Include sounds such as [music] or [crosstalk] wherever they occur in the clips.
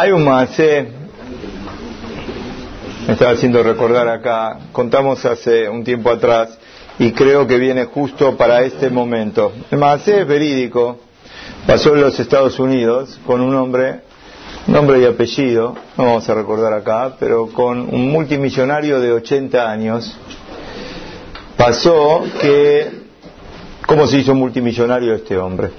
Hay un macé, me estaba haciendo recordar acá, contamos hace un tiempo atrás y creo que viene justo para este momento. El macé es verídico, pasó en los Estados Unidos con un hombre, nombre y apellido, no vamos a recordar acá, pero con un multimillonario de 80 años. Pasó que, ¿cómo se hizo multimillonario este hombre?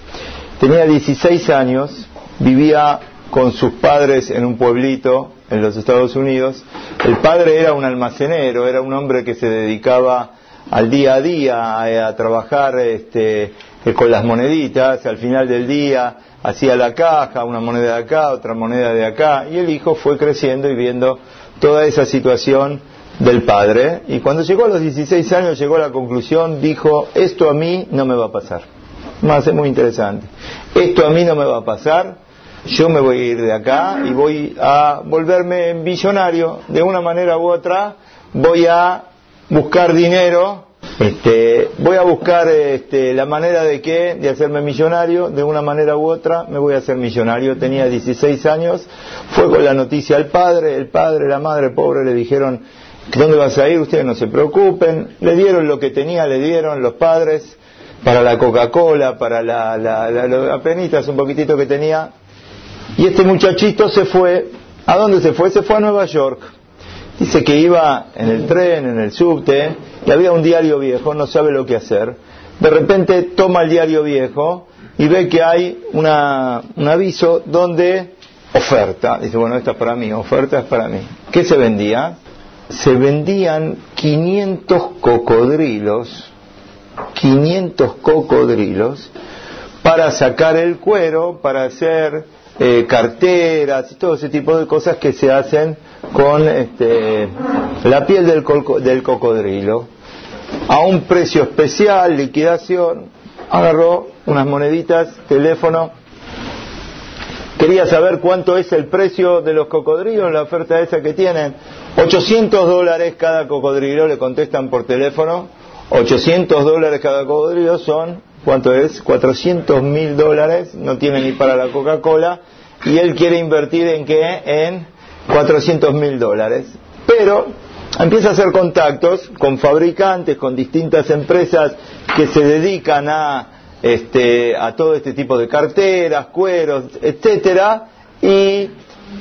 Tenía 16 años, vivía con sus padres en un pueblito en los Estados Unidos. El padre era un almacenero, era un hombre que se dedicaba al día a día a, trabajar este, eh, con las moneditas, al final del día hacía la caja, una moneda de acá, otra moneda de acá, y el hijo fue creciendo y viendo toda esa situación del padre, y cuando llegó a los 16 años llegó a la conclusión, dijo, esto a mí no me va a pasar. Más es muy interesante. Esto a mí no me va a pasar, yo me voy a ir de acá y voy a volverme millonario de una manera u otra, voy a buscar dinero, este, voy a buscar este, la manera de qué, de hacerme millonario, de una manera u otra me voy a hacer millonario. Tenía 16 años, fue con la noticia al padre, el padre, la madre pobre le dijeron, ¿dónde vas a ir? Ustedes no se preocupen, le dieron lo que tenía, le dieron los padres para la Coca-Cola, para la, la, la, un poquitito que tenía, y este muchachito se fue, ¿a dónde se fue? Se fue a Nueva York Dice que iba en el tren, en el subte, y había un diario viejo, no sabe lo que hacer. De repente toma el diario viejo y ve que hay una, un aviso donde oferta. Dice, bueno, esta es para mí, oferta es para mí. ¿Qué se vendía? Se vendían 500 cocodrilos, 500 cocodrilos, para sacar el cuero, para hacer eh, carteras y todo ese tipo de cosas que se hacen con este, la piel del, del cocodrilo. A un precio especial, liquidación, agarró unas moneditas, teléfono, quería saber cuánto es el precio de los cocodrilos, la oferta esa que tienen, 800 dólares cada cocodrilo, le contestan por teléfono, 800 dólares cada cocodrilo son ¿Cuánto es? 400 mil dólares, no tiene ni para la Coca-Cola, y él quiere invertir en qué? En 400 mil dólares. Pero empieza a hacer contactos con fabricantes, con distintas empresas que se dedican a, este, a todo este tipo de carteras, cueros, etcétera, y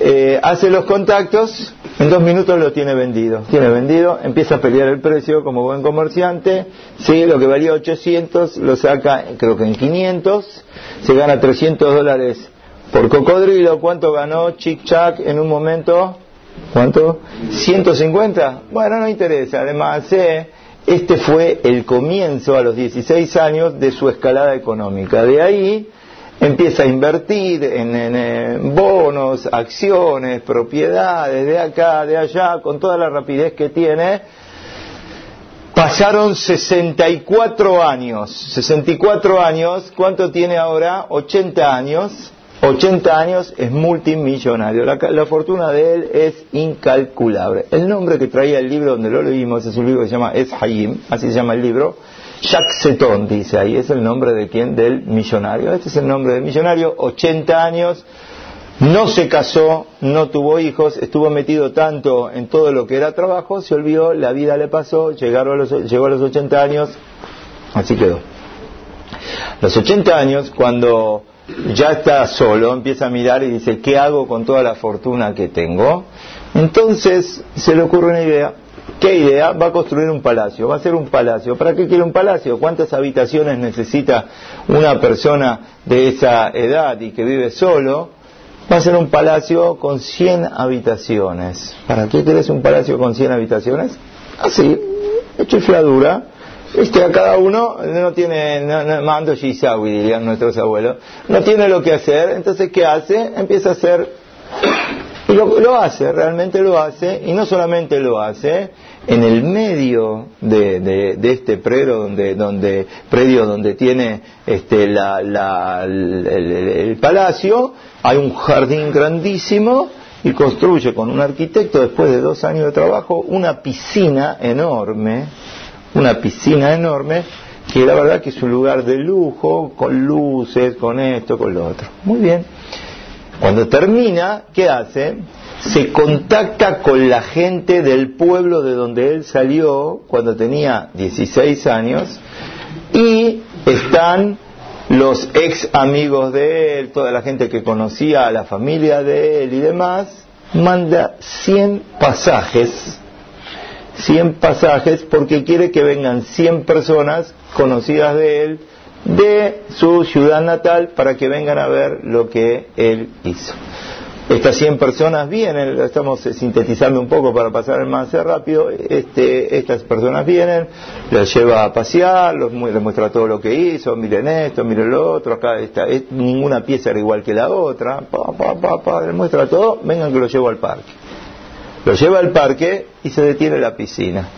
eh, hace los contactos, en dos minutos lo tiene vendido. Tiene vendido, empieza a pelear el precio como buen comerciante, sí, lo que valía 800 lo saca creo que en 500, se gana 300 dólares por cocodrilo. ¿Cuánto ganó Chic Chac en un momento? ¿Cuánto? 150. Bueno, no interesa. Además, eh, este fue el comienzo a los 16 años de su escalada económica. De ahí empieza a invertir en, bonos, acciones, propiedades, de acá, de allá, con toda la rapidez que tiene. Pasaron 64 años, 64 años, ¿cuánto tiene ahora? 80 años, 80 años es multimillonario, la, la, fortuna de él es incalculable. El nombre que traía el libro donde lo leímos es un libro que se llama Es Hayim, así se llama el libro, Seton dice ahí, es el nombre de quién? Del millonario. Este es el nombre del millonario, 80 años, no se casó, no tuvo hijos, estuvo metido tanto en todo lo que era trabajo, se olvidó, la vida le pasó, llegaron a los, llegó a los 80 años, así quedó. Los 80 años, cuando ya está solo, empieza a mirar y dice, ¿qué hago con toda la fortuna que tengo? Entonces se le ocurre una idea, ¿Qué idea? Va a construir un palacio, va a ser un palacio. ¿Para qué quiere un palacio? ¿Cuántas habitaciones necesita una persona de esa edad y que vive solo? Va a ser un palacio con 100 habitaciones. ¿Para qué quieres un palacio con 100 habitaciones? Así, hecho fiadura. Este, a cada uno no tiene, no, mando Shizawi, dirían nuestros abuelos, no tiene lo que hacer, entonces ¿qué hace? Empieza a hacer y lo, hace, realmente lo hace, y no solamente lo hace, en el medio de, este predio donde, donde, predio donde tiene este, el, palacio, hay un jardín grandísimo y construye con un arquitecto, después de dos años de trabajo, una piscina enorme, una piscina enorme, que la verdad que es un lugar de lujo, con luces, con esto, con lo otro. Muy bien. Cuando termina, ¿qué hace? Se contacta con la gente del pueblo de donde él salió cuando tenía 16 años y están los ex amigos de él, toda la gente que conocía a la familia de él y demás, manda 100 pasajes, 100 pasajes porque quiere que vengan 100 personas conocidas de él de su ciudad natal para que vengan a ver lo que él hizo. Estas 100 personas vienen, estamos sintetizando un poco para pasar el más rápido, este, estas personas vienen, los lleva a pasear, los, les muestra todo lo que hizo, miren esto, miren lo otro, acá está, ninguna pieza era igual que la otra, pa, pa, pa, pa, les muestra todo, vengan que lo llevo al parque. Lo lleva al parque y se detiene la piscina.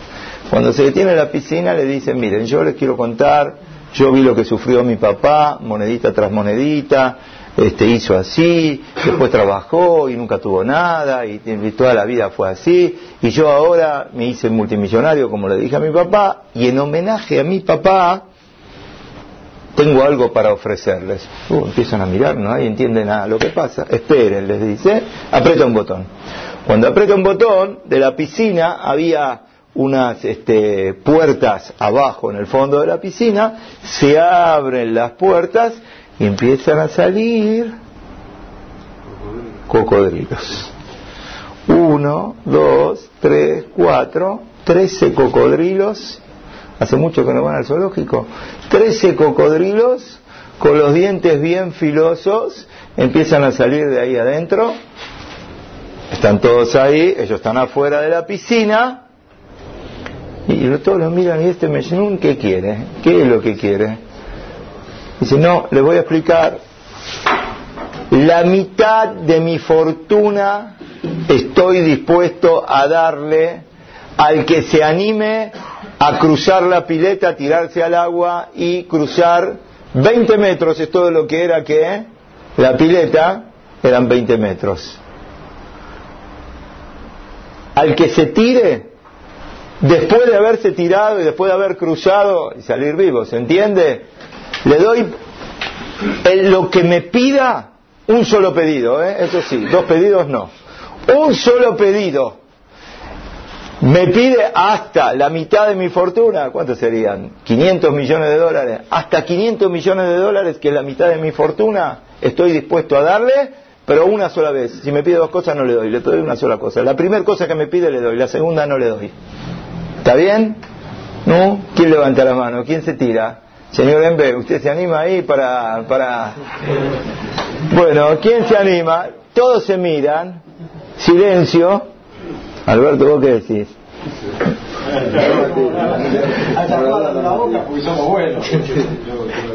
Cuando se detiene la piscina le dicen, miren, yo les quiero contar, yo vi lo que sufrió mi papá, monedita tras monedita, este, hizo así, después trabajó y nunca tuvo nada, y, toda la vida fue así, y yo ahora me hice multimillonario, como le dije a mi papá, y en homenaje a mi papá, tengo algo para ofrecerles. Uh, empiezan a mirar, nadie entiende nada lo que pasa. Esperen, les dice, aprieta un botón. Cuando aprieta un botón, de la piscina había unas este, puertas abajo en el fondo de la piscina, se abren las puertas empiezan a salir cocodrilos. Uno, dos, tres, cuatro, trece cocodrilos. Hace mucho que no van al zoológico. Trece cocodrilos con los dientes bien filosos empiezan a salir de ahí adentro. Están todos ahí, ellos están afuera de la piscina. Y todos los miran y este Mejnun, ¿qué quiere? ¿Qué es lo que quiere? Dice, no, les voy a explicar. La mitad de mi fortuna estoy dispuesto a darle al que se anime a cruzar la pileta, tirarse al agua y cruzar 20 metros, es todo lo que era que la pileta eran 20 metros. Al que se tire, después de haberse tirado y después de haber cruzado y salir vivo, ¿se entiende? Le doy lo que me pida, un solo pedido, ¿eh? eso sí, dos pedidos no. Un solo pedido. Me pide hasta la mitad de mi fortuna, ¿cuántos serían? 500 millones de dólares. Hasta 500 millones de dólares, que es la mitad de mi fortuna, estoy dispuesto a darle, pero una sola vez. Si me pide dos cosas, no le doy, le doy una sola cosa. La primera cosa que me pide, le doy, la segunda, no le doy. ¿Está bien? ¿No? ¿Quién levanta la mano? ¿Quién se tira? Señor Embe, ¿usted se anima ahí para, para... Bueno, ¿quién se anima? Todos se miran. Silencio. Alberto, ¿vos qué decís?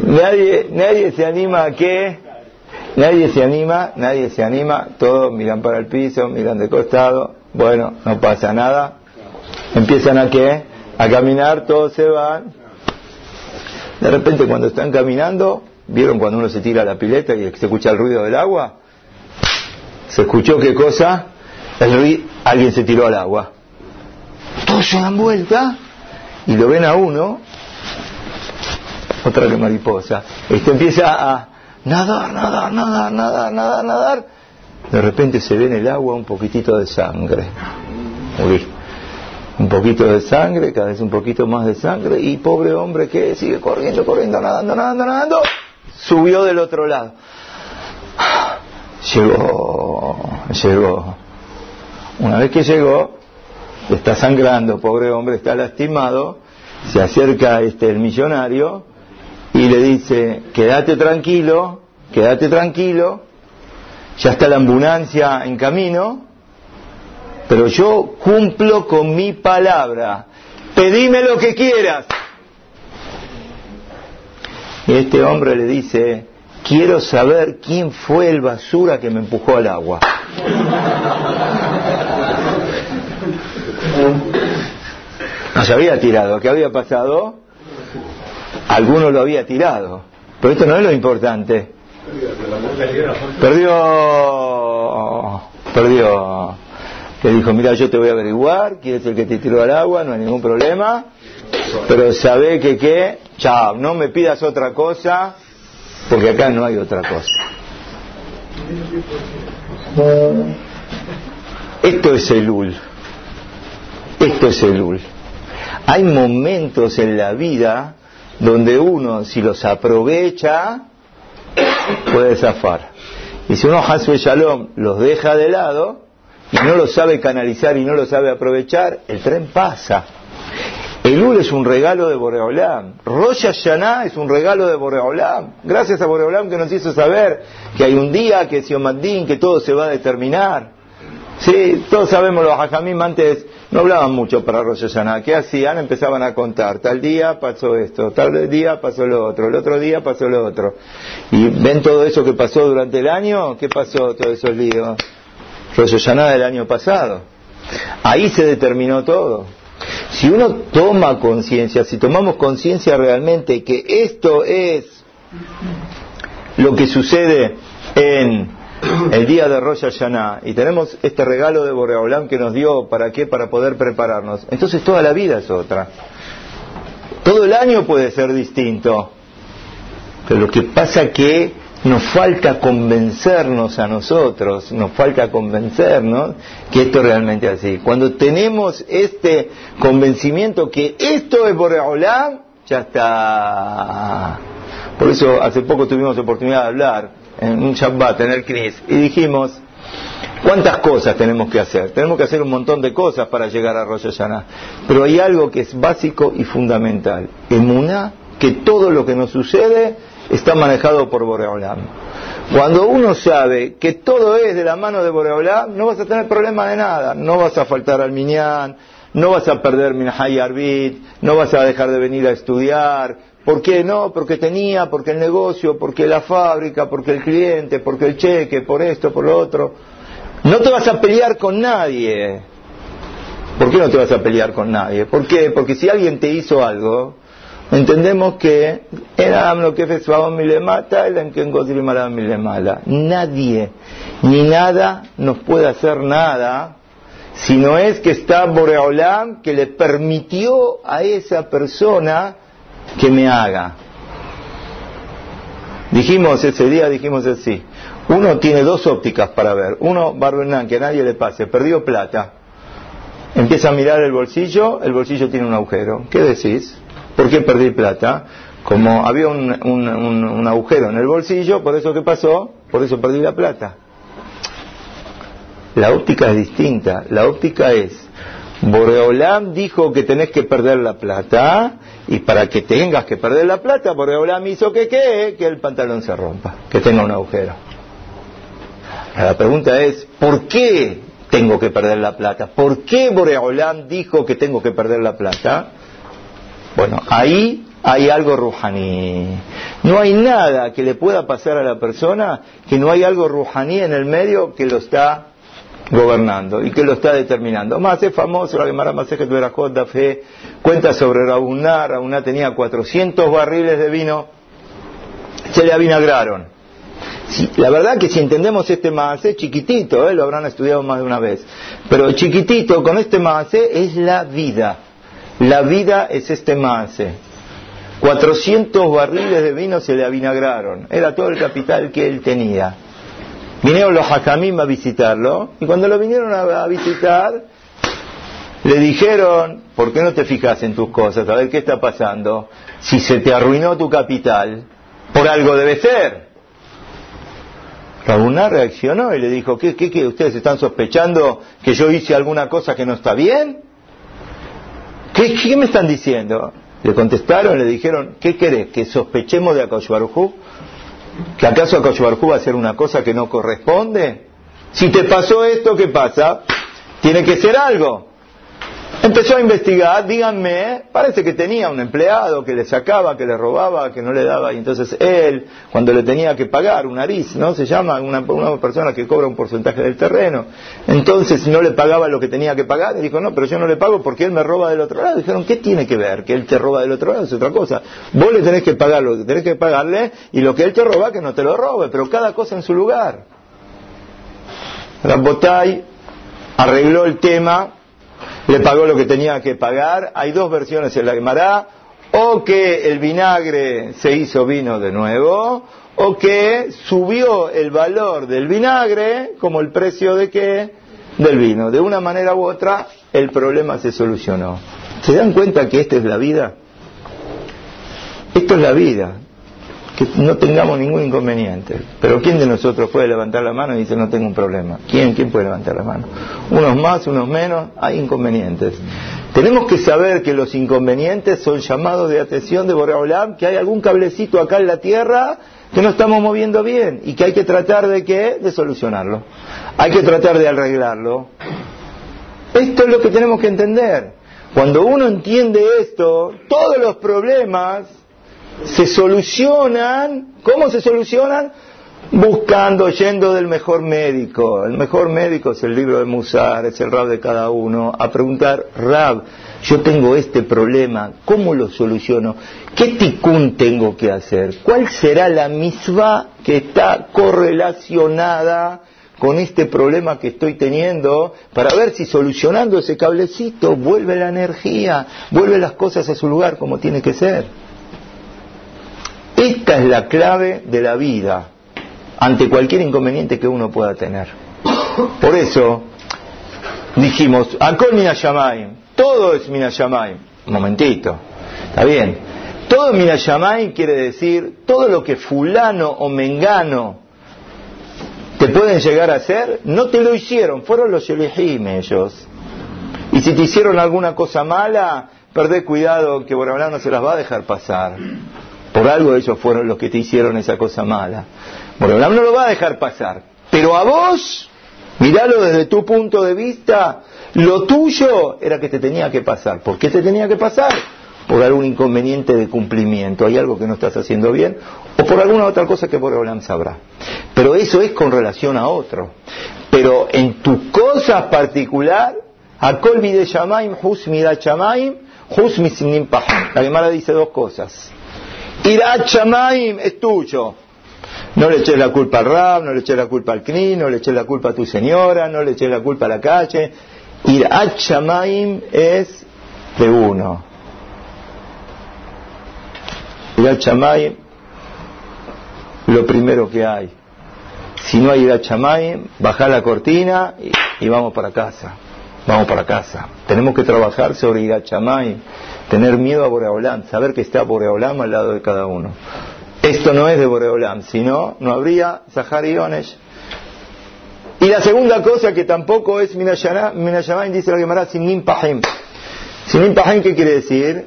Nadie, nadie se anima a qué? Nadie se anima, nadie se anima, todos miran para el piso, miran de costado, bueno, no pasa nada. Empiezan a qué? A caminar, todos se van, de repente cuando están caminando, ¿vieron cuando uno se tira a la pileta y se escucha el ruido del agua? ¿Se escuchó qué cosa? El alguien se tiró al agua. Todos se dan vuelta y lo ven a uno, otra que mariposa. Este empieza a nadar, nadar, nadar, nadar, nadar, nadar. De repente se ve en el agua un poquitito de sangre un poquito de sangre, cada vez un poquito más de sangre, y pobre hombre que sigue corriendo, corriendo, nadando, nadando, nadando, subió del otro lado. Llegó, llegó. Una vez que llegó, está sangrando, pobre hombre, está lastimado, se acerca este el millonario y le dice, quédate tranquilo, quédate tranquilo, ya está la ambulancia en camino, pero yo cumplo con mi palabra. Pedime lo que quieras. Y este hombre le dice, quiero saber quién fue el basura que me empujó al agua. No se había tirado, ¿qué había pasado? Alguno lo había tirado. Pero esto no es lo importante. Perdió. Perdió que dijo, mira, yo te voy a averiguar, quién es el que te tiró al agua, no hay ningún problema, pero sabe que qué, chao, no me pidas otra cosa, porque acá no hay otra cosa. Esto es el ul. Esto es el ul. Hay momentos en la vida donde uno, si los aprovecha, puede zafar. Y si uno, Hasbe Shalom, los deja de lado y no lo sabe canalizar y no lo sabe aprovechar, el tren pasa. El Ul es un regalo de Boreolam. Rosh Hashanah es un regalo de Boreolam. Gracias a Boreolam que nos hizo saber que hay un día, que es que todo se va a determinar. Sí, todos sabemos, los hajamim antes no hablaban mucho para Rosh Hashanah. ¿Qué hacían? Empezaban a contar. Tal día pasó esto, tal día pasó lo otro, el otro día pasó lo otro. Y ven todo eso que pasó durante el año. ¿Qué pasó todos esos líos? Rosh Hashanah del año pasado. Ahí se determinó todo. Si uno toma conciencia, si tomamos conciencia realmente que esto es lo que sucede en el día de Rosh Hashanah y tenemos este regalo de Boreolam que nos dio, ¿para qué? Para poder prepararnos. Entonces toda la vida es otra. Todo el año puede ser distinto. Pero lo que pasa que nos falta convencernos a nosotros, nos falta convencernos que esto realmente es así. Cuando tenemos este convencimiento que esto es Boreolam, ya está. Por eso hace poco tuvimos oportunidad de hablar en un Shabbat, en el Knis, y dijimos, ¿cuántas cosas tenemos que hacer? Tenemos que hacer un montón de cosas para llegar a Rosh Hashanah, pero hay algo que es básico y fundamental, emuná, que todo lo que nos sucede está manejado por Boreolam. Cuando uno sabe que todo es de la mano de Boreolam, no vas a tener problema de nada, no vas a faltar al Minyan, no vas a perder Minhay Arbit, no vas a dejar de venir a estudiar, ¿Por qué no? Porque tenía, porque el negocio, porque la fábrica, porque el cliente, porque el cheque, por esto, por lo otro. No te vas a pelear con nadie. ¿Por qué no te vas a pelear con nadie? ¿Por qué? Porque si alguien te hizo algo, entendemos que era lo que mi le mata, el que mi le mala. Nadie ni nada nos puede hacer nada si no es que está Boreolam que le permitió a esa persona que me haga. Dijimos ese día, dijimos así, uno tiene dos ópticas para ver. Uno, Barbenán, que a nadie le pase, perdió plata. Empieza a mirar el bolsillo, el bolsillo tiene un agujero. ¿Qué decís? ¿Por qué perdí plata? Como había un, un agujero en el bolsillo, por eso que pasó, por eso perdí la plata. La óptica es distinta. La óptica es, Boreolam dijo que tenés que perder la plata y para que tengas que perder la plata, Boreolam hizo que qué, que el pantalón se rompa, que tenga un agujero. La pregunta es, ¿por qué tengo que perder la plata? ¿Por qué Boreolam dijo que tengo que perder la plata? Bueno, ahí hay algo rujaní. No hay nada que le pueda pasar a la persona que no hay algo rujaní en el medio que lo está gobernando y que lo está determinando. Más es famoso la Gemara Masejet Berajot da Fe, cuenta sobre Rauná, Rauná tenía 400 barriles de vino, se le avinagraron. la verdad que si entendemos este maase, chiquitito, ¿eh? lo habrán estudiado más de una vez, pero chiquitito con este maase es la vida. La vida es este maase. 400 barriles de vino se le avinagraron. Era todo el capital que él tenía. Vinieron los Hakamim a visitarlo y cuando lo vinieron a, visitar le dijeron, ¿por qué no te fijas en tus cosas? A ver qué está pasando. Si se te arruinó tu capital, por algo debe ser. Rabuná reaccionó y le dijo, ¿qué, qué, qué? ¿Ustedes están sospechando que yo hice alguna cosa que no está bien? ¿Qué, qué me están diciendo? Le contestaron, le dijeron, ¿qué querés? ¿Que sospechemos de Akoshuarujú? ¿Que acaso Akashubarjú va a hacer una cosa que no corresponde? Si te pasó esto, ¿qué pasa? Tiene que ser algo. Empezó a investigar, díganme, parece que tenía un empleado que le sacaba, que le robaba, que no le daba, y entonces él, cuando le tenía que pagar, un nariz, ¿no? Se llama una, una persona que cobra un porcentaje del terreno. Entonces no le pagaba lo que tenía que pagar, y dijo, no, pero yo no le pago porque él me roba del otro lado. Dijeron, ¿qué tiene que ver? Que él te roba del otro lado es otra cosa. Vos le tenés que pagar lo que tenés que pagarle, y lo que él te roba, que no te lo robe, pero cada cosa en su lugar. Rambotay arregló el tema le pagó lo que tenía que pagar. Hay dos versiones en la Gemara, o que el vinagre se hizo vino de nuevo, o que subió el valor del vinagre como el precio de qué? Del vino. De una manera u otra, el problema se solucionó. ¿Se dan cuenta que esta es la vida? Esto es la vida que no tengamos ningún inconveniente. Pero ¿quién de nosotros puede levantar la mano y dice no tengo un problema? ¿Quién, quién puede levantar la mano? Unos más, unos menos, hay inconvenientes. Tenemos que saber que los inconvenientes son llamados de atención de Boreolam, que hay algún cablecito acá en la tierra que no estamos moviendo bien y que hay que tratar de qué? De solucionarlo. Hay que tratar de arreglarlo. Esto es lo que tenemos que entender. Cuando uno entiende esto, todos los problemas se solucionan, ¿cómo se solucionan? Buscando, yendo del mejor médico. El mejor médico es el libro de Musar, es el Rab de cada uno, a preguntar, Rab, yo tengo este problema, ¿cómo lo soluciono? ¿Qué ticún tengo que hacer? ¿Cuál será la misma que está correlacionada con este problema que estoy teniendo para ver si solucionando ese cablecito vuelve la energía, vuelve las cosas a su lugar como tiene que ser? Esta es la clave de la vida ante cualquier inconveniente que uno pueda tener. Por eso dijimos, Akol Minashamayim, todo es Minashamayim. Momentito, está bien. Todo Minashamayim quiere decir todo lo que fulano o mengano te pueden llegar a hacer, no te lo hicieron, fueron los Yelehim ellos. Y si te hicieron alguna cosa mala, perdé cuidado que Borabala no se las va a dejar pasar. Por algo ellos fueron los que te hicieron esa cosa mala. Borolam no lo va a dejar pasar. Pero a vos, miralo desde tu punto de vista, lo tuyo era que te tenía que pasar. ¿Por qué te tenía que pasar? Por algún inconveniente de cumplimiento, hay algo que no estás haciendo bien, o por alguna otra cosa que Borolam sabrá. Pero eso es con relación a otro. Pero en tu cosa particular, Akol de Shamaim, Hus Midat Shamaim, La Gemara dice dos cosas. Irat Shamaim es tuyo. No le eches la culpa al Rab, no le eches la culpa al Kni, no le eches la culpa a tu señora, no le eches la culpa a la calle. Irat Shamaim es de uno. Irat Shamaim, lo primero que hay. Si no hay Irat Shamaim, baja la cortina y, vamos para casa. Vamos para casa. Tenemos que trabajar sobre Irat Shamaim tener miedo a Boreolam, saber que está Boreolam al lado de cada uno. Esto no es de Boreolam, si no, no habría Zahar y Y la segunda cosa que tampoco es Minashamayim, dice la Gemara, Sinim Pahim. Sinim Pahim, ¿qué quiere decir?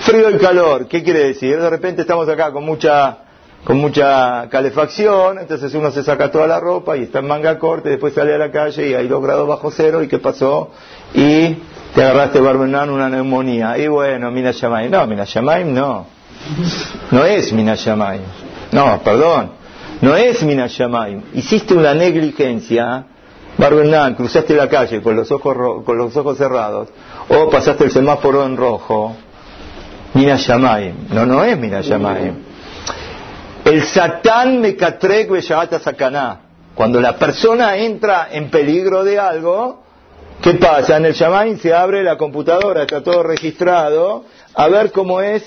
Frío y calor, ¿qué quiere decir? De repente estamos acá con mucha con mucha calefacción, entonces uno se saca toda la ropa y está en manga corta y después sale a la calle y hay dos grados bajo cero y ¿qué pasó? Y te agarraste Barbenán una neumonía. Y bueno, Mina Shamaim. No, Mina Shamaim no. No es Mina Shamaim. No, perdón. No es Mina Shamaim. Hiciste una negligencia. Barbenán, cruzaste la calle con los ojos, con los ojos cerrados. O pasaste el semáforo en rojo. Mina Shamaim. No, no es Mina Shamaim. El Satán me catrek sakaná. Cuando la persona entra en peligro de algo, ¿Qué pasa? En el Shamain se abre la computadora, está todo registrado, a ver cómo es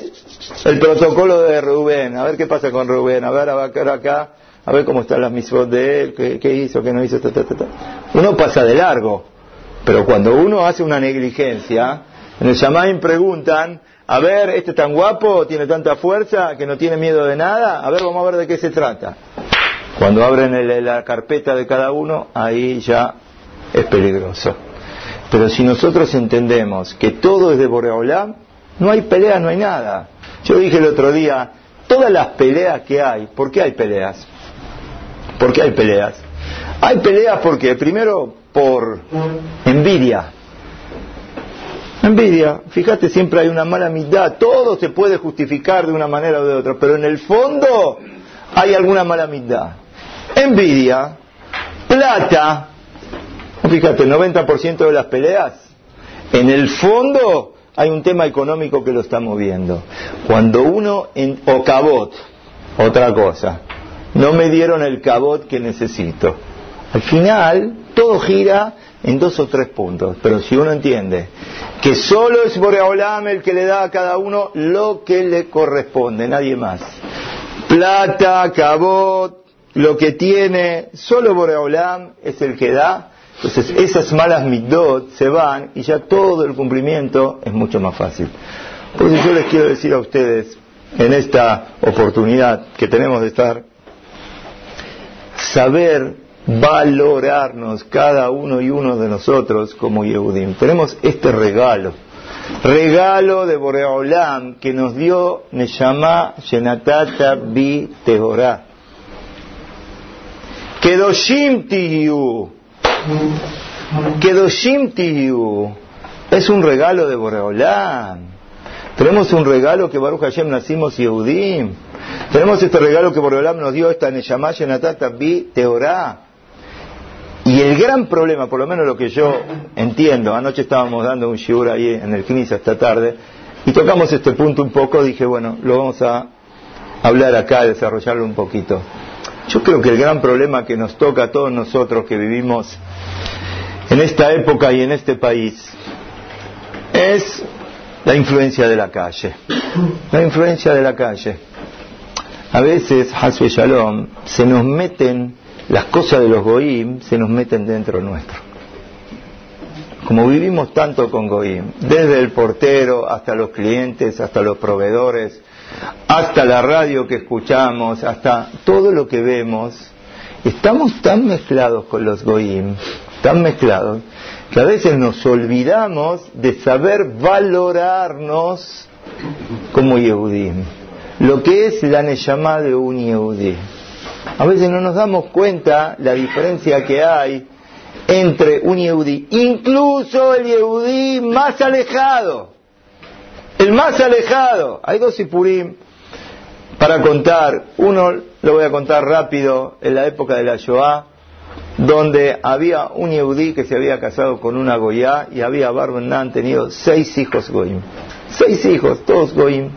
el protocolo de Rubén, a ver qué pasa con Rubén, a ver, a ver acá, a ver cómo están las mismas de él, qué, hizo, qué no hizo, ta, Uno pasa de largo, pero cuando uno hace una negligencia, en el Shamain preguntan, a ver, este tan guapo, tiene tanta fuerza, que no tiene miedo de nada, a ver, vamos a ver de qué se trata. Cuando abren la carpeta de cada uno, ahí ya es peligroso. Pero si nosotros entendemos que todo es de Boreolam, no hay pelea, no hay nada. Yo dije el otro día, todas las peleas que hay, ¿por qué hay peleas? ¿Por qué hay peleas? Hay peleas porque, primero, por envidia. Envidia, fíjate, siempre hay una mala mitad, todo se puede justificar de una manera o de otra, pero en el fondo hay alguna mala mitad. Envidia, plata, Fíjate, el 90% de las peleas, en el fondo hay un tema económico que lo está moviendo. Cuando uno, en, o cabot, otra cosa, no me dieron el cabot que necesito. Al final, todo gira en dos o tres puntos. Pero si uno entiende que solo es Boreolam el que le da a cada uno lo que le corresponde, nadie más. plata, cabot, lo que tiene, solo Boreolam es el que da. Entonces esas malas midot se van y ya todo el cumplimiento es mucho más fácil. Por eso yo les quiero decir a ustedes, en esta oportunidad que tenemos de estar, saber valorarnos cada uno y uno de nosotros como Yehudim. Tenemos este regalo, regalo de Boreolam que nos dio Neshama Shenatata Bi Tehorah. Kedoshim Tiyu. Kedoshim Tiyu. Es un regalo de Boreolam. Tenemos un regalo que Baruch Hashem nacimos Yehudim. Tenemos este regalo que Boreolam nos dio, esta Neshama Shenatata Bi Tehorah. Y el gran problema, por lo menos lo que yo entiendo, anoche estábamos dando un shiur ahí en el Knis esta tarde, y tocamos este punto un poco, dije, bueno, lo vamos a hablar acá, desarrollarlo un poquito. Yo creo que el gran problema que nos toca a todos nosotros que vivimos en esta época y en este país es la influencia de la calle. La influencia de la calle. A veces, Hasbe Shalom, se nos meten las cosas de los Goim, se nos meten dentro nuestro. Como vivimos tanto con Goim, desde el portero hasta los clientes, hasta los proveedores, hasta la radio que escuchamos, hasta todo lo que vemos, estamos tan mezclados con los goim, tan mezclados, que a veces nos olvidamos de saber valorarnos como Yehudim, lo que es la Neyamá de un Yehudí. A veces no nos damos cuenta la diferencia que hay entre un Yehudí, incluso el Yehudí más alejado el más alejado. Hay dos Sipurim para contar. Uno lo voy a contar rápido, en la época de la Shoah, donde había un Yehudí que se había casado con una Goya y había Barbenan tenido seis hijos Goim. Seis hijos, todos Goim.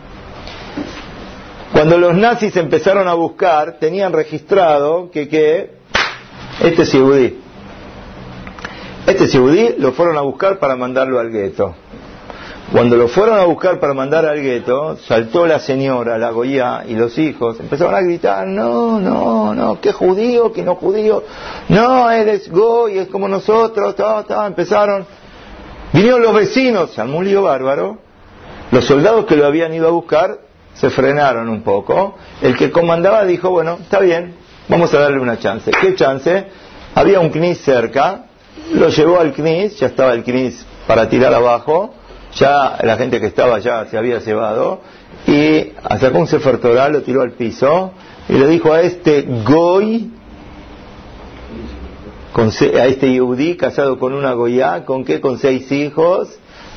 Cuando los nazis empezaron a buscar, tenían registrado que, que este es. Este Yehudí lo fueron a buscar para mandarlo al gueto. Cuando lo fueron a buscar para mandar al gueto, saltó la señora, la Goya y los hijos, empezaron a gritar, no, no, no, que judío, que no judío, no, eres goy, es como nosotros, ta, ta, empezaron. Vinieron los vecinos, se armó un bárbaro, los soldados que lo habían ido a buscar se frenaron un poco, el que comandaba dijo, bueno, está bien, vamos a darle una chance. ¿Qué chance? Había un CNIS cerca, lo llevó al CNIS, ya estaba el CNIS para tirar abajo, ya la gente que estaba allá se había cebado y sacó un Sefer lo tiró al piso y le dijo a este Goy, a este Yehudí casado con una Goya, ¿con qué? Con seis hijos.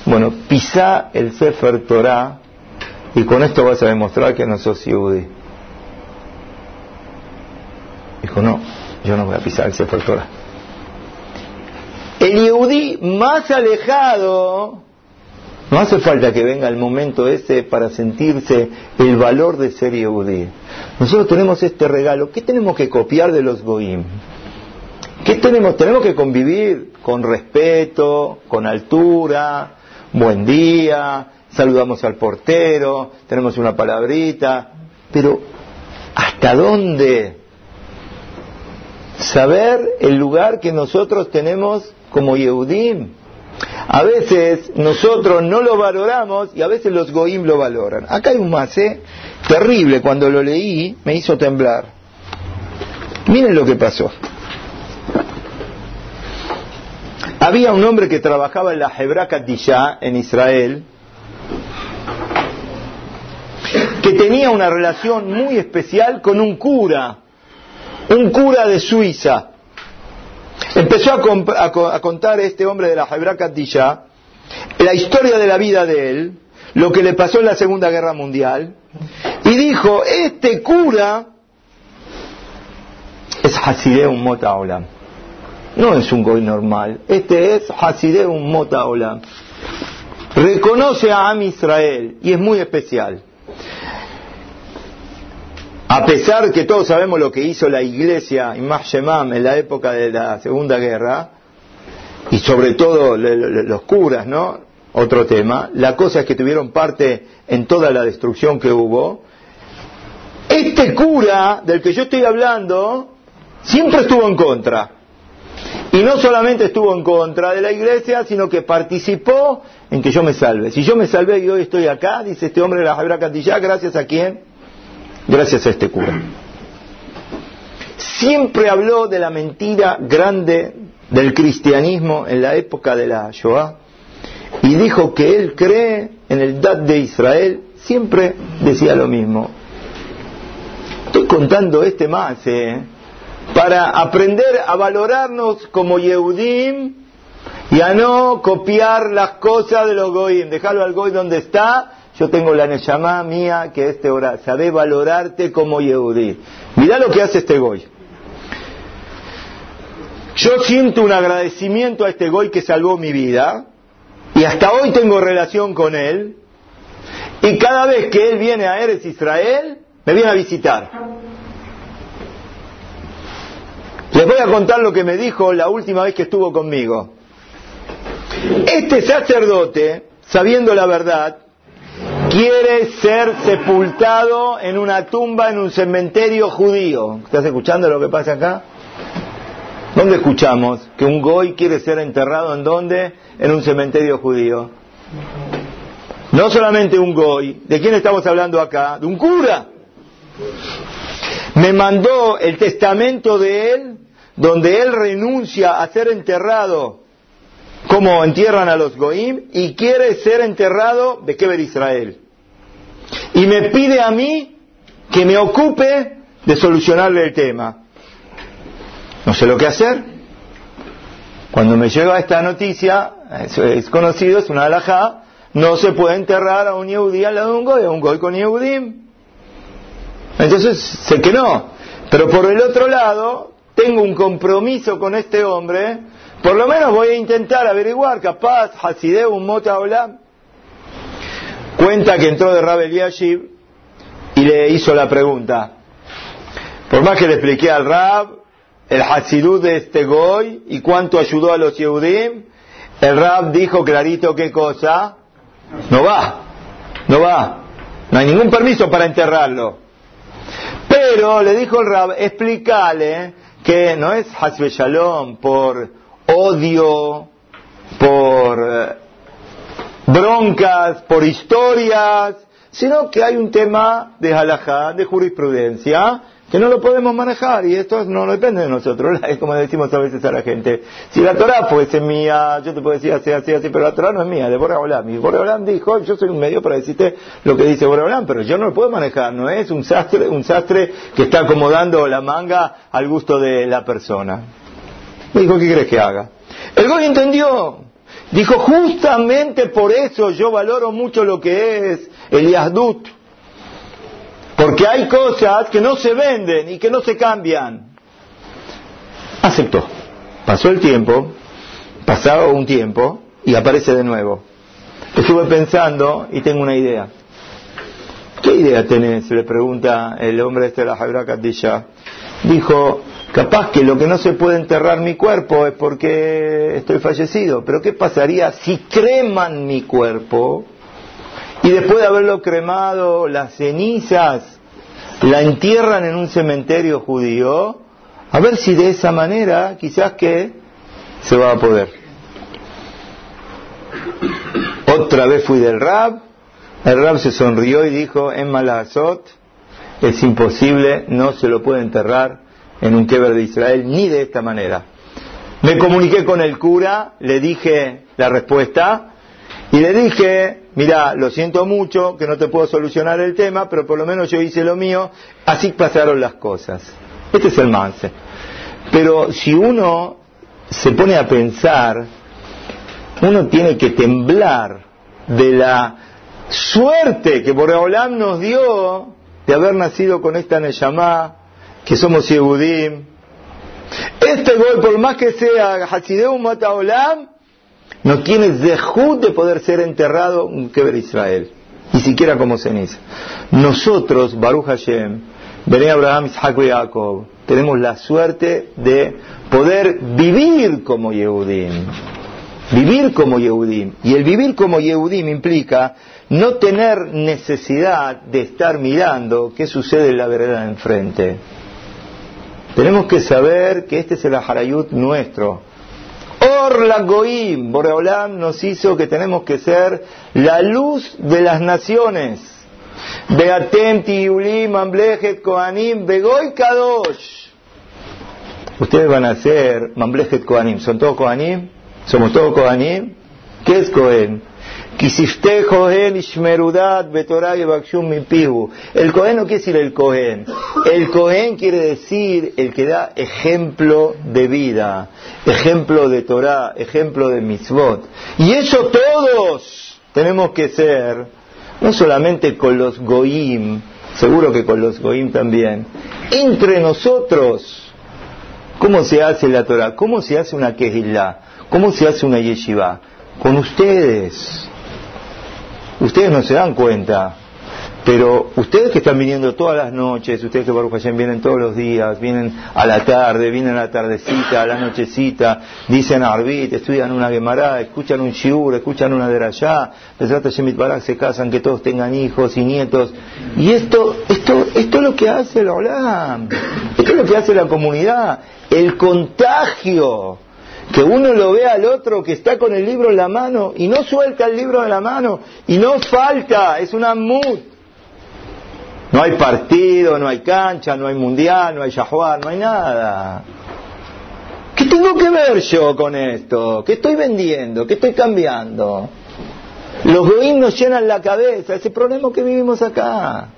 Bueno, pisa el Sefer Torah y con esto vas a demostrar que no sos Yehudí. Dijo, no, yo no voy a pisar el Sefer. El Yehudí más alejado no hace falta que venga el momento ese para sentirse el valor de ser Yehudí. Nosotros tenemos este regalo. ¿Qué tenemos que copiar de los Goim? ¿Qué tenemos? Tenemos que convivir con respeto, con altura, buen día, saludamos al portero, tenemos una palabrita, pero ¿hasta dónde? Saber el lugar que nosotros tenemos como Yehudim. A veces nosotros no lo valoramos y a veces los goim lo valoran. Acá hay un masé terrible, cuando lo leí me hizo temblar. Miren lo que pasó. Había un hombre que trabajaba en la Hebra en Israel, que tenía una relación muy especial con un cura, un cura de Suiza. Empezó a, contar este hombre de la Hebra Kadisha la historia de la vida de él, lo que le pasó en la Segunda Guerra Mundial, y dijo, este cura es Hasideum Mota Olam. No es un goy normal, este es Hasideum Mota Olam. Reconoce a Am Israel y es muy especial a pesar que todos sabemos lo que hizo la iglesia Shemam en la época de la Segunda Guerra, y sobre todo los curas, ¿no? Otro tema, la cosa es que tuvieron parte en toda la destrucción que hubo. Este cura del que yo estoy hablando siempre estuvo en contra. Y no solamente estuvo en contra de la iglesia, sino que participó en que yo me salve. Si yo me salvé y hoy estoy acá, dice este hombre de la Jabra Cantillá, ¿gracias a quién? Gracias a este cura. Siempre habló de la mentira grande del cristianismo en la época de la Shoah y dijo que él cree en el Dad de Israel, siempre decía lo mismo. Estoy contando este más, ¿eh? para aprender a valorarnos como Yehudim y a no copiar las cosas de los Goim. Dejarlo al Goy donde está. Yo tengo la Neshama mía que este hora. Sabe valorarte como Yehudí. Mirá lo que hace este Goy. Yo siento un agradecimiento a este Goy que salvó mi vida. Y hasta hoy tengo relación con él. Y cada vez que él viene a Eres Israel, me viene a visitar. Les voy a contar lo que me dijo la última vez que estuvo conmigo. Este sacerdote, sabiendo la verdad, quiere ser sepultado en una tumba en un cementerio judío. ¿Estás escuchando lo que pasa acá? ¿Dónde escuchamos que un goy quiere ser enterrado en dónde? En un cementerio judío. No solamente un goy, ¿de quién estamos hablando acá? De un cura. Me mandó el testamento de él donde él renuncia a ser enterrado como entierran a los Goim y quiere ser enterrado de Keber Israel. Y me pide a mí que me ocupe de solucionarle el tema. No sé lo que hacer. Cuando me llega esta noticia, es, conocido, es una alajá, no se puede enterrar a un Yehudí al lado de un Goy, a un Goy con Yehudim. Entonces, sé que no. Pero por el otro lado, tengo un compromiso con este hombre, por lo menos voy a intentar averiguar, capaz, Hasideu Mota. Cuenta que entró de Rabel Yashib y le hizo la pregunta. Por más que le expliqué al Rab el Hasidut de este Goy y cuánto ayudó a los Yehudim, el Rab dijo clarito qué cosa. No va, no va. No hay ningún permiso para enterrarlo. Pero le dijo el Rab, explícale que no es Hasbe Shalom por odio, por eh, broncas, por historias, sino que hay un tema de halajá, de jurisprudencia, que no lo podemos manejar y esto no depende de nosotros, [laughs] es como decimos a veces a la gente. Si la Torah fuese mía, yo te puedo decir así, así, así, pero la Torah no es mía, de Boreolam. Y Boreolam dijo, yo soy un medio para decirte lo que dice Boreolam, pero yo no lo puedo manejar, no es un sastre, un sastre que está acomodando la manga al gusto de la persona. dijo, ¿qué crees que haga? El Goy entendió. Dijo, justamente por eso yo valoro mucho lo que es el Yahdut porque hay cosas que no se venden y que no se cambian. Aceptó. Pasó el tiempo, pasado un tiempo y aparece de nuevo. Estuve pensando y tengo una idea. ¿Qué idea tenés? Le pregunta el hombre este de la Jabra. Dijo, capaz que lo que no se puede enterrar mi cuerpo es porque estoy fallecido. Pero ¿qué pasaría si creman mi cuerpo y después de haberlo cremado, las cenizas la entierran en un cementerio judío, a ver si de esa manera quizás que se va a poder. Otra vez fui del Rab, el Rab se sonrió y dijo, en Malazot es imposible, no se lo puede enterrar en un Keber de Israel ni de esta manera. Me comuniqué con el cura, le dije la respuesta, y le dije, mira, lo siento mucho que no te puedo solucionar el tema, pero por lo menos yo hice lo mío, así pasaron las cosas. Este es el manse. Pero si uno se pone a pensar, uno tiene que temblar de la suerte que Boreolam nos dio de haber nacido con esta Neyamá, que somos Yehudim. Este gol, por más que sea Hasideu Mataolam, no tiene dejud de poder ser enterrado en Keber Israel, ni siquiera como ceniza. Nosotros, Baruch Hashem, Bene Abraham, Isaac y Jacob, tenemos la suerte de poder vivir como Yehudim. Vivir como Yehudim. Y el vivir como Yehudim implica no tener necesidad de estar mirando qué sucede en la vereda enfrente. Tenemos que saber que este es el Aharayut nuestro. Or la Goim, Boreolam nos hizo que tenemos que ser la luz de las naciones. Beatem Tiulim Mamblejet Koanim Begoy Kadosh. Ustedes van a ser Mamblejet Koanim. ¿Son todos Koanim? ¿Somos todos Koanim? ¿Qué es Kohen? El Cohen no quiere decir el Cohen. El Cohen quiere decir el que da ejemplo de vida, ejemplo de Torah, ejemplo de mitzvot. Y eso todos tenemos que ser, no solamente con los goim, seguro que con los goim también, entre nosotros. ¿Cómo se hace la Torah? ¿Cómo se hace una Kehillah? ¿Cómo se hace una yeshiva? Con ustedes. Ustedes no se dan cuenta, pero ustedes que están viniendo todas las noches, ustedes que por Hashem vienen todos los días, vienen a la tarde, vienen a la tardecita, a la nochecita, dicen Arbit, estudian una Gemara, escuchan un Shiur, escuchan una Derashá, trata Shemit Barak, se casan, que todos tengan hijos y nietos. Y esto, esto, esto es lo que hace el Olam, esto es lo que hace la comunidad, el contagio que uno lo ve al otro que está con el libro en la mano y no suelta el libro de la mano y no falta, es una mut. No hay partido, no hay cancha, no hay mundial, no hay yahuar, no hay nada. ¿Qué tengo que ver yo con esto? ¿Qué estoy vendiendo? ¿Qué estoy cambiando? Los goín nos llenan la cabeza, ese problema que vivimos acá.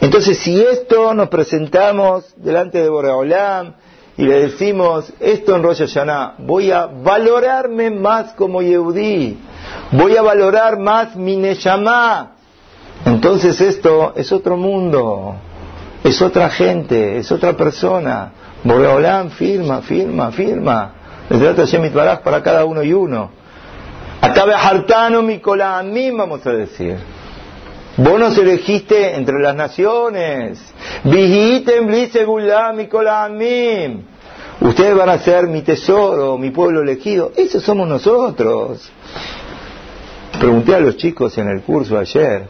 Entonces, si esto nos presentamos delante de Boreolam, y le decimos esto en Rosh Hashanah, voy a valorarme más como Yehudí, voy a valorar más mi Neshama. Entonces esto es otro mundo, es otra gente, es otra persona. Boreolam firma, firma, firma. Le trata Shemit Baraj para cada uno y uno. Acabe hartano mi a mí vamos a decir. Vos nos elegiste entre las naciones. Ustedes van a ser mi tesoro, mi pueblo elegido. Esos somos nosotros. Pregunté a los chicos en el curso ayer,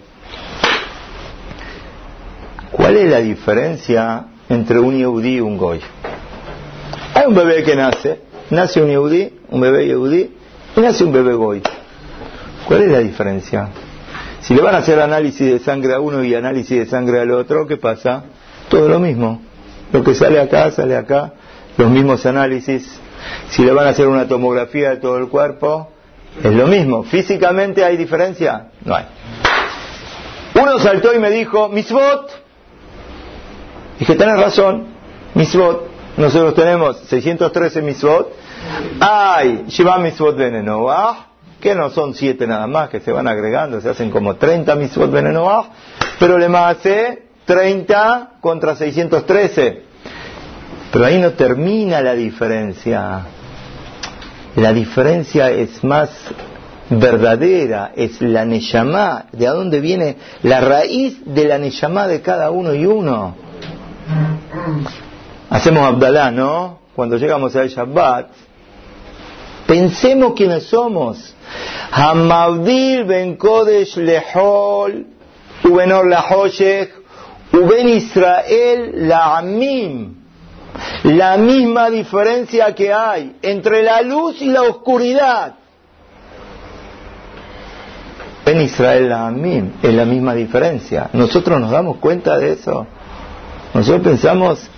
¿cuál es la diferencia entre un yehudí y un goy? Hay un bebé que nace, nace un yehudí, un bebé yehudí, y nace un bebé goy. ¿Cuál es la diferencia? Si le van a hacer análisis de sangre a uno y análisis de sangre al otro, ¿qué pasa? Todo lo mismo. Lo que sale acá, sale acá los mismos análisis. Si le van a hacer una tomografía de todo el cuerpo, es lo mismo. ¿Físicamente hay diferencia? No hay. Uno saltó y me dijo, misbot. Dije, tenés razón, misbot. Nosotros tenemos 613 misbot. Hay, lleva misbot venenoah, que no son siete nada más, que se van agregando, se hacen como 30 misbot venenoah, pero le hace 30 contra 613. Pero ahí no termina la diferencia. La diferencia es más verdadera, es la Neyamá, de a dónde viene la raíz de la Neyamá de cada uno y uno. Hacemos Abdalá, ¿no? Cuando llegamos al Shabbat, pensemos quiénes somos. Hamavdil ben Kodesh lehol, ubenor la uben Israel amim la misma diferencia que hay entre la luz y la oscuridad. En Israel Amim es la misma diferencia. Nosotros nos damos cuenta de eso. Nosotros pensamos,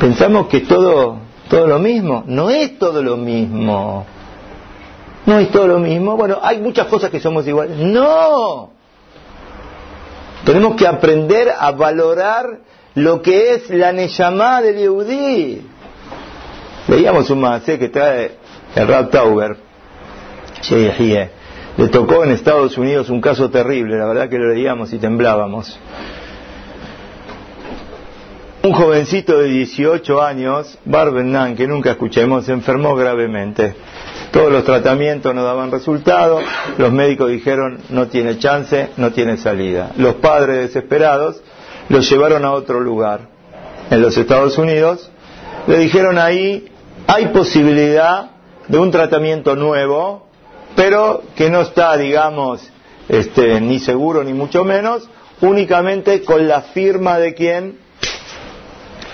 pensamos que todo, todo lo mismo. No es todo lo mismo. No es todo lo mismo. Bueno, hay muchas cosas que somos iguales. No. Tenemos que aprender a valorar lo que es la Neyamá del Yehudí. Veíamos un macé que trae el Rab Tauber, le tocó en Estados Unidos un caso terrible, la verdad que lo leíamos y temblábamos. Un jovencito de 18 años, Barbenan, que nunca escuchemos, se enfermó gravemente. Todos los tratamientos no daban resultado, los médicos dijeron no tiene chance, no tiene salida. Los padres desesperados lo llevaron a otro lugar, en los Estados Unidos, le dijeron ahí, hay posibilidad de un tratamiento nuevo, pero que no está, digamos, este, ni seguro ni mucho menos, únicamente con la firma de quién,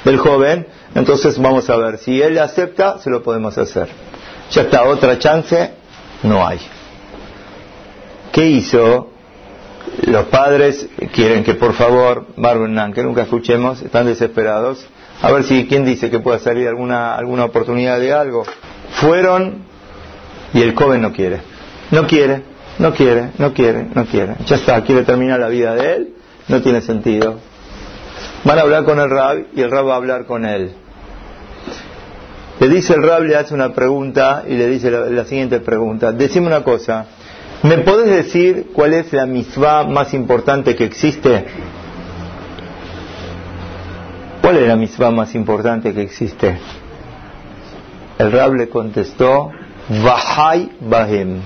del joven. Entonces vamos a ver, si él acepta, se lo podemos hacer. Ya está, otra chance no hay. ¿Qué hizo? Los padres quieren que por favor, Barbenan, que nunca escuchemos, están desesperados. A ver si quién dice que pueda salir alguna, alguna oportunidad de algo. Fueron y el joven no quiere. No quiere, no quiere, no quiere, no quiere. Ya está, quiere terminar la vida de él, no tiene sentido. Van a hablar con el Rab y el Rab va a hablar con él. Le dice el Rab, le hace una pregunta y le dice la, siguiente pregunta. Decime una cosa, ¿me podés decir cuál es la misvá más importante que existe? ¿Cuál es la misvá más importante que existe? El Rab le contestó, Vahai Bahem.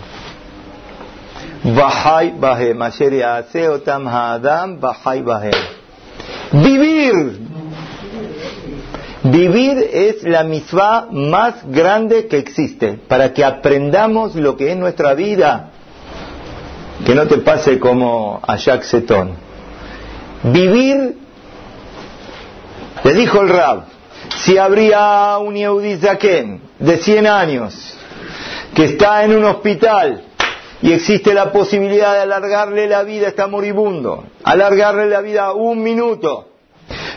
Vahai Bahem. Ayer Otam Ha'adam Vahai Bahem. Vivir Vivir es la misma más grande que existe, para que aprendamos lo que es nuestra vida. Que no te pase como a Jacques Seton. Vivir, le dijo el Rab, si habría un Yehudi de 100 años que está en un hospital y existe la posibilidad de alargarle la vida, está moribundo, alargarle la vida un minuto,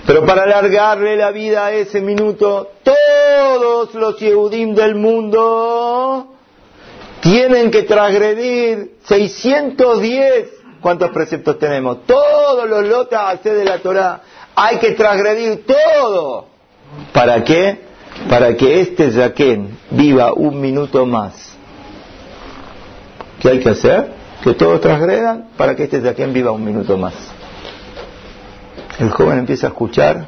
pero para alargarle la vida a ese minuto, todos los Yehudim del mundo tienen que transgredir 610. ¿Cuántos preceptos tenemos? Todos los lotas de la Torah. Hay que transgredir todo. ¿Para qué? Para que este Yaquén viva un minuto más. ¿Qué hay que hacer? Que todos transgredan para que este Yaquén viva un minuto más. El joven empieza a escuchar.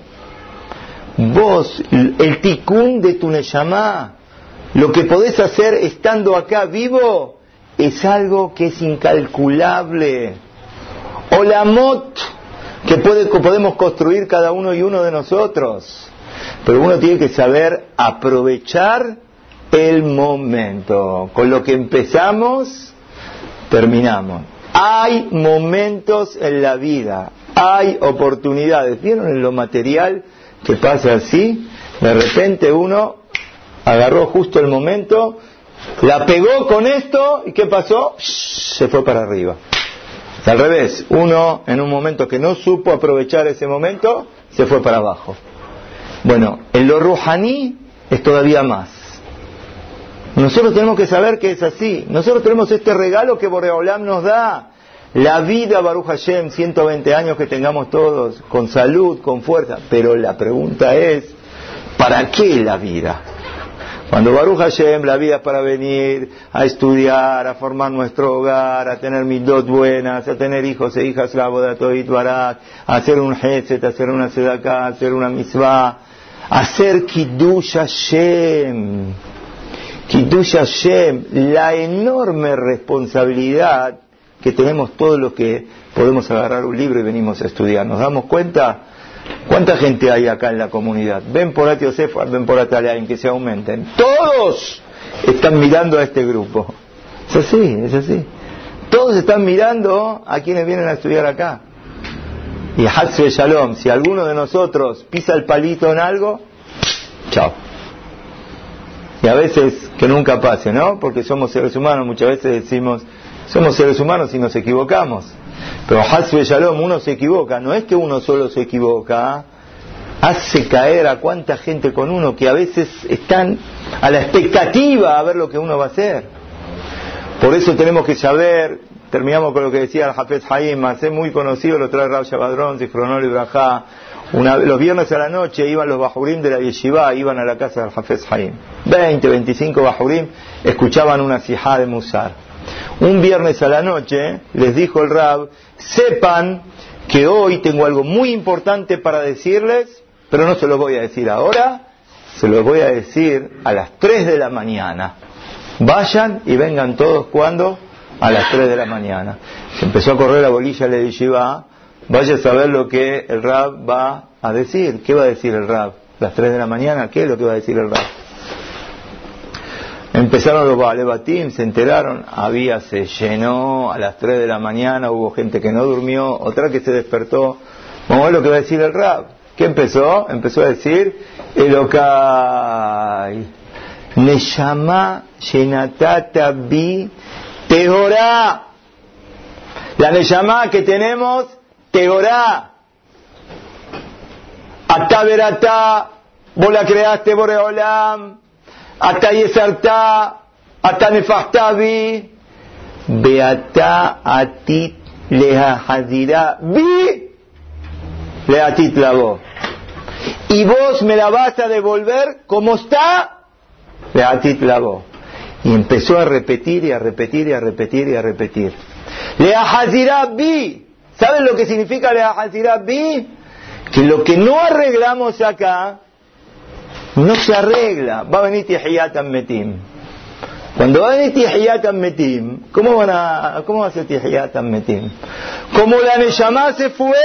Vos, el ticún de tu Neyamá, lo que podés hacer estando acá vivo, es algo que es incalculable. O la mot que podemos construir cada uno y uno de nosotros. Pero uno tiene que saber aprovechar el momento. Con lo que empezamos, terminamos. Hay momentos en la vida, hay oportunidades. ¿Vieron en lo material que pasa así? De repente uno agarró justo el momento, la pegó con esto y ¿qué pasó? Se fue para arriba. Al revés, uno en un momento que no supo aprovechar ese momento, se fue para abajo. Bueno, en lo ruhaní es todavía más. Nosotros tenemos que saber que es así. Nosotros tenemos este regalo que Boreolam nos da la vida, Baruch Hashem, 120 años que tengamos todos, con salud, con fuerza. Pero la pregunta es, ¿para qué la vida? Cuando Baruch Hashem, la vida para venir a estudiar, a formar nuestro hogar, a tener mis dos buenas, a tener hijos e hijas, la Toit Barak, a hacer un Hesed, a hacer una Sedaka, a hacer una Mitzvah, a hacer Kiddush Hashem. Kiddush Hashem, la enorme responsabilidad que tenemos todos los que podemos agarrar un libro y venimos a estudiar. ¿Nos damos cuenta? ¿Cuánta gente hay acá en la comunidad? Ven por Atiosef, ven por en que se aumenten. Todos están mirando a este grupo. Es así, es así. Todos están mirando a quienes vienen a estudiar acá. Y Hatzve Shalom, si alguno de nosotros pisa el palito en algo, chao. Y a veces que nunca pase, ¿no? Porque somos seres humanos, muchas veces decimos, somos seres humanos y nos equivocamos. Pero Hasbe Shalom, uno se equivoca. No es que uno solo se equivoca. Hace caer a cuánta gente con uno que a veces están a la expectativa a ver lo que uno va a hacer. Por eso tenemos que saber, terminamos con lo que decía el Hafez Haim, hace muy conocido, lo trae Rab Shabadron, Zifronol y Brajá. los viernes a la noche iban los bajurim de la yeshiva, iban a la casa del Hafez Haim. 20, 25 bajurim escuchaban una sijá de Musar un viernes a la noche, les dijo el Rab, sepan que hoy tengo algo muy importante para decirles, pero no se lo voy a decir ahora, se lo voy a decir a las 3 de la mañana. Vayan y vengan todos cuando a las 3 de la mañana. Se empezó a correr la bolilla, le dije, vaya a saber lo que el Rab va a decir. ¿Qué va a decir el Rab? ¿Las 3 de la mañana? ¿Qué es lo que va a decir el Rab? Empezaron los Balebatim, se enteraron, había, se llenó a las 3 de la mañana, hubo gente que no durmió, otra que se despertó. Vamos a ver lo que va a decir el rap. ¿Qué empezó? Empezó a decir, Elokai, Neshama Shenatata Bi Tehorá. La Neshama que tenemos, Tehorá. Ataverata, vos la creaste, Boreolam. Ata Yesarta, Ata Nefahtabi. Beata Atit Leha Hazira Bi Leatit Lavo. Y vos me la vas a devolver como está Leatit Lavo. Y empezó a repetir y a repetir y a repetir y a repetir. Leahazirá Bi. ¿Saben lo que significa Leahazirá Bi? Que lo que no arreglamos acá, no se arregla. Va a venir Tihiyatan Metim. Cuando va a venir Tihiyatan Metim, ¿cómo, van a, ¿cómo va a ser Tihiyatan Metim? Como la Neyamá se fue,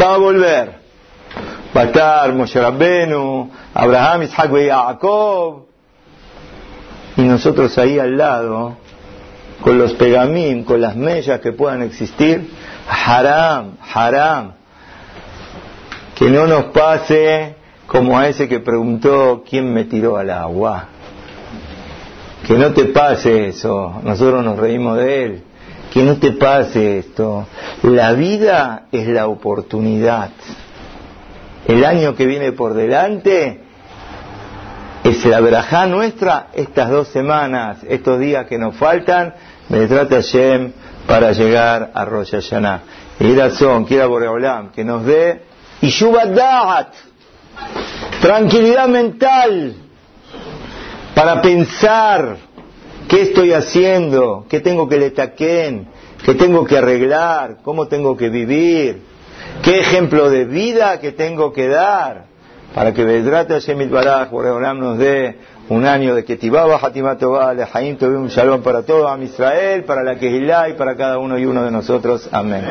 va a volver. Va a Moshe Rabbenu, Abraham, Isaac y Jacob. Y nosotros ahí al lado, con los pegamín, con las mellas que puedan existir, haram, haram. Que no nos pase como a ese que preguntó quién me tiró al agua. Que no te pase eso. Nosotros nos reímos de él. Que no te pase esto. La vida es la oportunidad. El año que viene por delante es la verajá nuestra estas dos semanas, estos días que nos faltan, me trata Hashem para llegar a Rosh Hashanah. Y razón, quiera Boreolam, que nos dé Da'at, tranquilidad mental para pensar qué estoy haciendo, qué tengo que le taquen, qué tengo que arreglar, cómo tengo que vivir, qué ejemplo de vida que tengo que dar para que Vedrata Hashem Baraj, Boreolam nos dé un año de Ketibaba, Hatimatová, Lehaim, un Shalom para todo, a Israel, para la Kehilá y para cada uno y uno de nosotros. Amén.